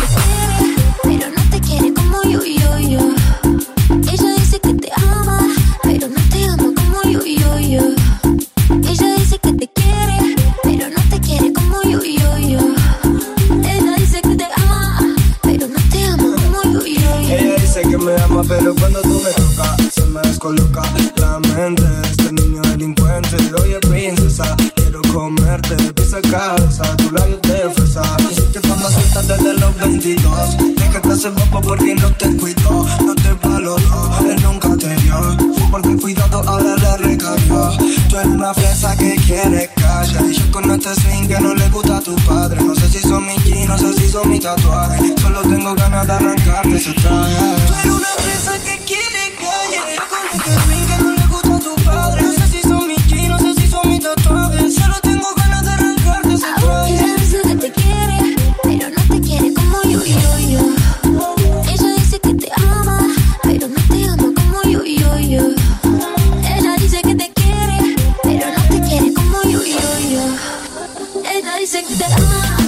Ella dice que te quiere, pero no te quiere como yo y yo. Ella dice que te ama, pero no te ama como yo y yo. Ella dice que te quiere, pero no te quiere como yo y yo. Ella dice que te ama, pero no te ama como yo y yo. Ella dice que me ama, pero cuando tú me tocas, se me descoloca. Claramente, este niño delincuente, soy el princesa comerte de pies a cabeza, tu labio de fresa. Hiciste fama suelta desde los 22. Déjate hacer guapo porque no te cuidó, no te valoró, él nunca te dio. Porque cuidado ahora le recayó. Tú eres una fresa que quiere calle. Y yo con este swing que no le gusta a tu padre. No sé si son mis jeans, no sé si son mis tatuajes. Solo tengo ganas de arrancarte ese traje. Tú eres una fresa que Wow.